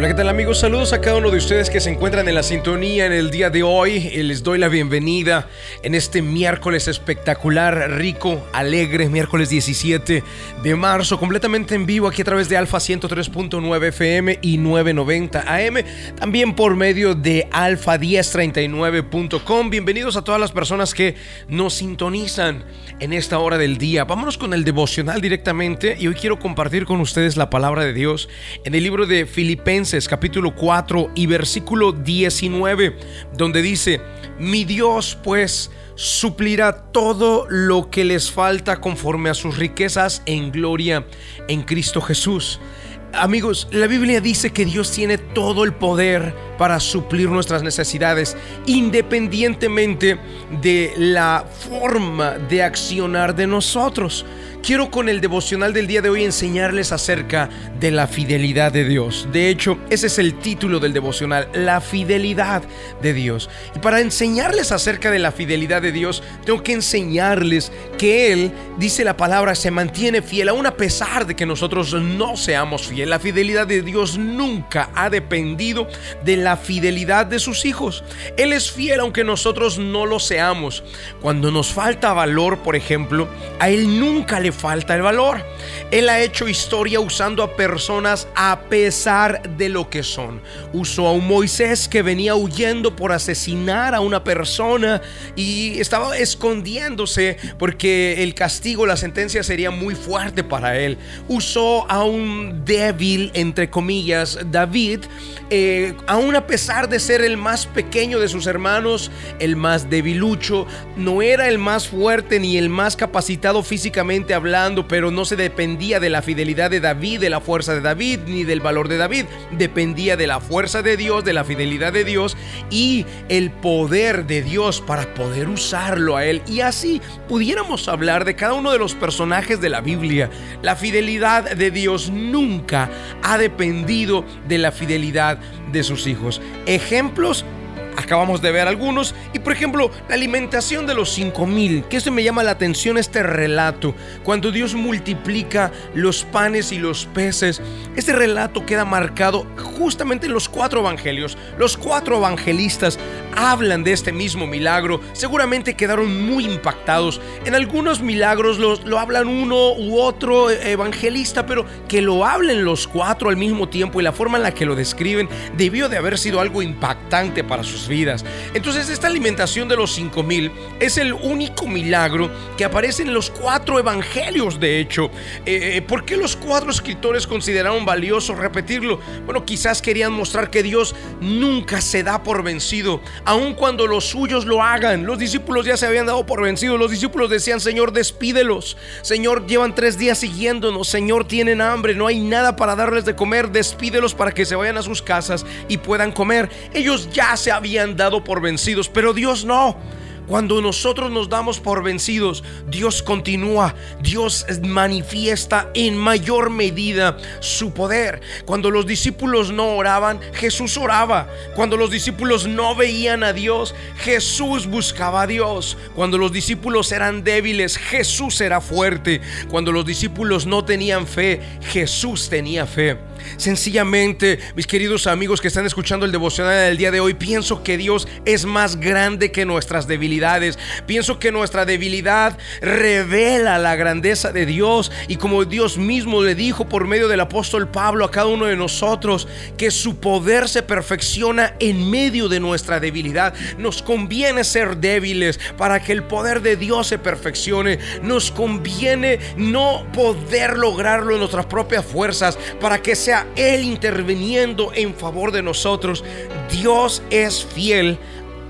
Hola, ¿qué tal amigos? Saludos a cada uno de ustedes que se encuentran en la sintonía en el día de hoy. Eh, Les doy la bienvenida en este miércoles espectacular, rico, alegre, miércoles 17 de marzo, completamente en vivo aquí a través de Alfa 103.9 FM y 990 AM, también por medio de Alfa 1039.com. Bienvenidos a todas las personas que nos sintonizan en esta hora del día. Vámonos con el devocional directamente y hoy quiero compartir con ustedes la palabra de Dios en el libro de Filipenses capítulo 4 y versículo 19, donde dice, mi Dios pues suplirá todo lo que les falta conforme a sus riquezas en gloria en Cristo Jesús. Amigos, la Biblia dice que Dios tiene todo el poder para suplir nuestras necesidades, independientemente de la forma de accionar de nosotros. Quiero con el devocional del día de hoy enseñarles acerca de la fidelidad de Dios. De hecho, ese es el título del devocional, la fidelidad de Dios. Y para enseñarles acerca de la fidelidad de Dios, tengo que enseñarles que Él, dice la palabra, se mantiene fiel aún a pesar de que nosotros no seamos fieles. La fidelidad de Dios nunca ha dependido de la fidelidad de sus hijos. Él es fiel aunque nosotros no lo seamos. Cuando nos falta valor, por ejemplo, a Él nunca le falta el valor. Él ha hecho historia usando a personas a pesar de lo que son. Usó a un Moisés que venía huyendo por asesinar a una persona y estaba escondiéndose porque el castigo, la sentencia sería muy fuerte para él. Usó a un débil, entre comillas, David, eh, aún a pesar de ser el más pequeño de sus hermanos, el más debilucho, no era el más fuerte ni el más capacitado físicamente hablando, pero no se dependía de la fidelidad de David, de la fuerza de David, ni del valor de David. Dependía de la fuerza de Dios, de la fidelidad de Dios y el poder de Dios para poder usarlo a él. Y así pudiéramos hablar de cada uno de los personajes de la Biblia. La fidelidad de Dios nunca ha dependido de la fidelidad de sus hijos. Ejemplos acabamos de ver algunos. Y por ejemplo, la alimentación de los 5000, que eso me llama la atención este relato. Cuando Dios multiplica los panes y los peces, este relato queda marcado justamente en los cuatro evangelios. Los cuatro evangelistas hablan de este mismo milagro. Seguramente quedaron muy impactados. En algunos milagros los, lo hablan uno u otro evangelista, pero que lo hablen los cuatro al mismo tiempo y la forma en la que lo describen debió de haber sido algo impactante para sus vidas. Entonces esta alimentación de los 5000 es el único milagro que aparece en los cuatro evangelios, de hecho. Eh, ¿Por qué los cuatro escritores consideraron valioso repetirlo? Bueno, quizás querían mostrar que Dios nunca se da por vencido, aun cuando los suyos lo hagan. Los discípulos ya se habían dado por vencidos. Los discípulos decían, Señor, despídelos. Señor, llevan tres días siguiéndonos. Señor, tienen hambre, no hay nada para darles de comer. Despídelos para que se vayan a sus casas y puedan comer. Ellos ya se habían dado por vencidos, pero Dios no. Cuando nosotros nos damos por vencidos, Dios continúa, Dios manifiesta en mayor medida su poder. Cuando los discípulos no oraban, Jesús oraba. Cuando los discípulos no veían a Dios, Jesús buscaba a Dios. Cuando los discípulos eran débiles, Jesús era fuerte. Cuando los discípulos no tenían fe, Jesús tenía fe. Sencillamente, mis queridos amigos que están escuchando el devocional del día de hoy, pienso que Dios es más grande que nuestras debilidades. Pienso que nuestra debilidad revela la grandeza de Dios y como Dios mismo le dijo por medio del apóstol Pablo a cada uno de nosotros, que su poder se perfecciona en medio de nuestra debilidad. Nos conviene ser débiles para que el poder de Dios se perfeccione. Nos conviene no poder lograrlo en nuestras propias fuerzas para que sea Él interviniendo en favor de nosotros. Dios es fiel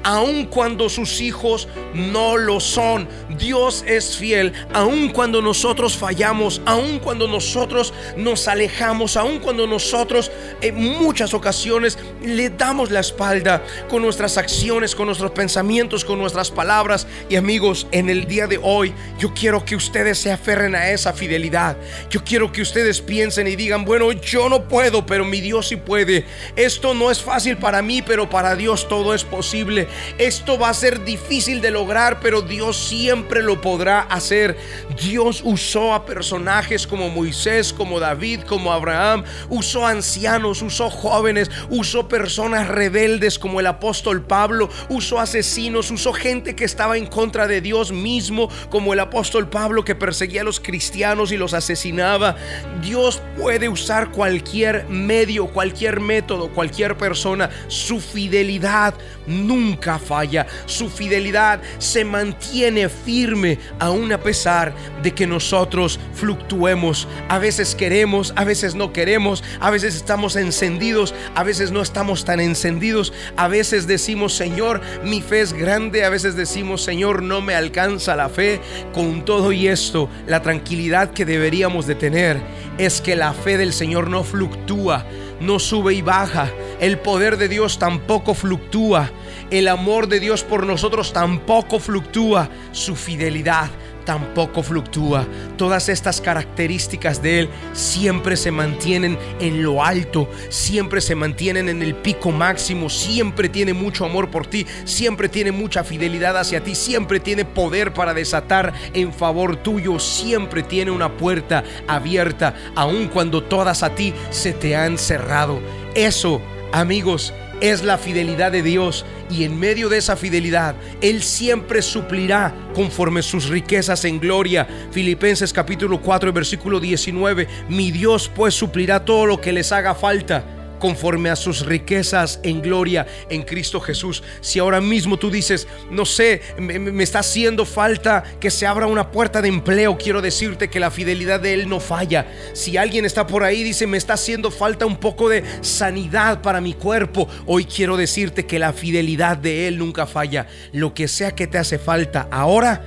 aun cuando sus hijos no lo son. Dios es fiel, aun cuando nosotros fallamos, aun cuando nosotros nos alejamos, aun cuando nosotros en muchas ocasiones le damos la espalda con nuestras acciones, con nuestros pensamientos, con nuestras palabras. Y amigos, en el día de hoy yo quiero que ustedes se aferren a esa fidelidad. Yo quiero que ustedes piensen y digan, bueno, yo no puedo, pero mi Dios sí puede. Esto no es fácil para mí, pero para Dios todo es posible. Esto va a ser difícil de lograr, pero Dios siempre lo podrá hacer. Dios usó a personajes como Moisés, como David, como Abraham, usó ancianos, usó jóvenes, usó personas rebeldes como el apóstol Pablo, usó asesinos, usó gente que estaba en contra de Dios mismo, como el apóstol Pablo que perseguía a los cristianos y los asesinaba. Dios puede usar cualquier medio, cualquier método, cualquier persona. Su fidelidad nunca falla. Su fidelidad se mantiene firme aún a pesar de que nosotros fluctuemos. A veces queremos, a veces no queremos, a veces estamos encendidos, a veces no estamos tan encendidos. A veces decimos, Señor, mi fe es grande. A veces decimos, Señor, no me alcanza la fe. Con todo y esto, la tranquilidad que deberíamos de tener es que la fe del Señor no fluctúa, no sube y baja. El poder de Dios tampoco fluctúa. El amor de Dios por nosotros tampoco fluctúa. Su fidelidad tampoco fluctúa. Todas estas características de Él siempre se mantienen en lo alto, siempre se mantienen en el pico máximo, siempre tiene mucho amor por ti, siempre tiene mucha fidelidad hacia ti, siempre tiene poder para desatar en favor tuyo, siempre tiene una puerta abierta, aun cuando todas a ti se te han cerrado. Eso, amigos, es la fidelidad de Dios y en medio de esa fidelidad Él siempre suplirá conforme sus riquezas en gloria. Filipenses capítulo 4 versículo 19, mi Dios pues suplirá todo lo que les haga falta conforme a sus riquezas en gloria en Cristo Jesús. Si ahora mismo tú dices, no sé, me, está haciendo falta que se abra una puerta de empleo, quiero decirte que la fidelidad de Él no falla. Si alguien está por ahí, dice, me está haciendo falta un poco de sanidad para mi cuerpo, hoy quiero decirte que la fidelidad de Él nunca falla. Lo que sea que te hace falta ahora,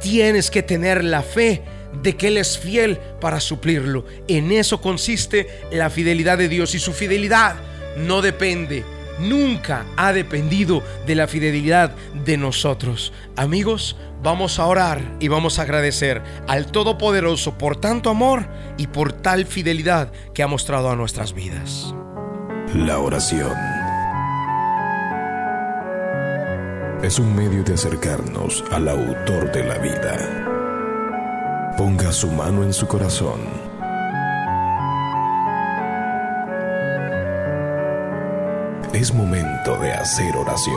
tienes que tener la fe de que Él es fiel para suplirlo. En eso consiste la fidelidad de Dios y su fidelidad no depende, nunca ha dependido de la fidelidad de nosotros. Amigos, vamos a orar y vamos a agradecer al Todopoderoso por tanto amor y por tal fidelidad que ha mostrado a nuestras vidas. La oración es un medio de acercarnos al autor de la vida Ponga su mano en su corazón. Es momento de hacer oración.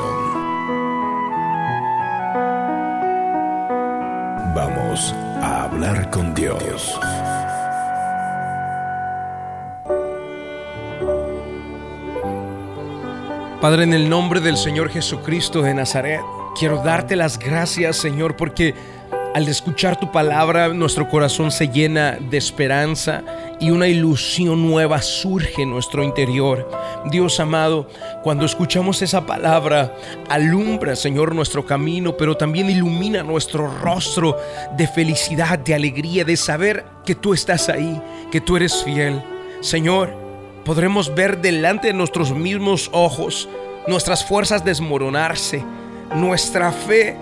Vamos a hablar con Dios. Padre, en el nombre del Señor Jesucristo de Nazaret, quiero darte las gracias, Señor, porque al escuchar tu palabra, nuestro corazón se llena de esperanza y una ilusión nueva surge en nuestro interior. Dios amado, cuando escuchamos esa palabra, alumbra, Señor, nuestro camino, pero también ilumina nuestro rostro de felicidad, de alegría, de saber que tú estás ahí, que tú eres fiel. Señor, podremos ver delante de nuestros mismos ojos nuestras fuerzas desmoronarse, nuestra fe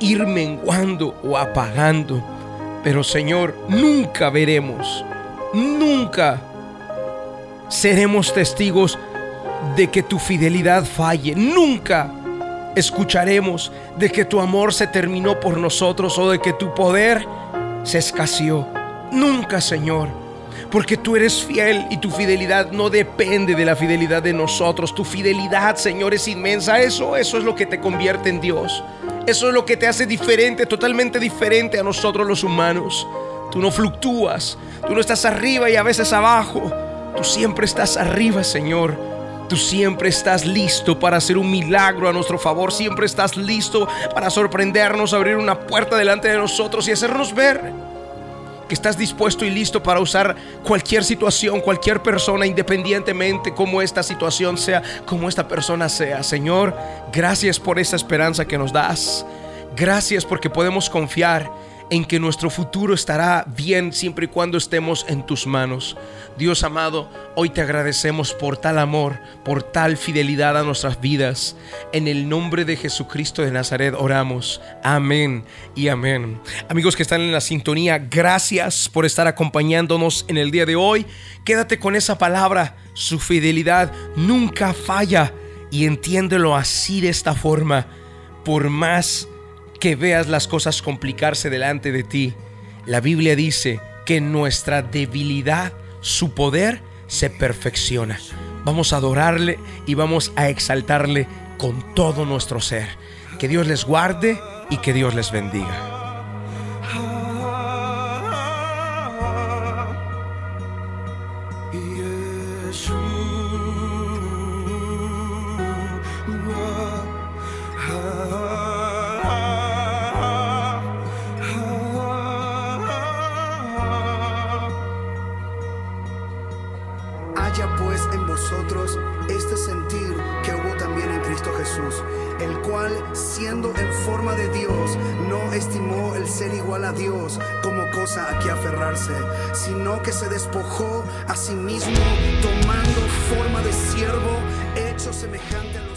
ir menguando o apagando. Pero Señor, nunca veremos, nunca seremos testigos de que tu fidelidad falle. Nunca escucharemos de que tu amor se terminó por nosotros o de que tu poder se escaseó. Nunca, Señor. Porque tú eres fiel y tu fidelidad no depende de la fidelidad de nosotros. Tu fidelidad, Señor, es inmensa. Eso, eso es lo que te convierte en Dios. Eso es lo que te hace diferente, totalmente diferente a nosotros los humanos. Tú no fluctúas, tú no estás arriba y a veces abajo. Tú siempre estás arriba, Señor. Tú siempre estás listo para hacer un milagro a nuestro favor. Siempre estás listo para sorprendernos, abrir una puerta delante de nosotros y hacernos ver que estás dispuesto y listo para usar cualquier situación, cualquier persona, independientemente como esta situación sea, como esta persona sea. Señor, gracias por esa esperanza que nos das. Gracias porque podemos confiar en que nuestro futuro estará bien siempre y cuando estemos en tus manos. Dios amado, hoy te agradecemos por tal amor, por tal fidelidad a nuestras vidas. En el nombre de Jesucristo de Nazaret oramos. Amén y amén. Amigos que están en la sintonía, gracias por estar acompañándonos en el día de hoy. Quédate con esa palabra, su fidelidad nunca falla Y entiéndelo así de esta forma, por más que veas las cosas complicarse delante de ti, la Biblia dice que nuestra debilidad su poder se perfecciona. Vamos a adorarle y vamos a exaltarle con todo nuestro ser. Que Dios les guarde y que Dios les bendiga. Haya pues en vosotros este sentir que hubo también en Cristo Jesús, el cual, siendo en forma de Dios, no estimó el ser igual a Dios como cosa a que aferrarse, sino que se despojó a sí mismo, tomando forma de siervo, hecho semejante a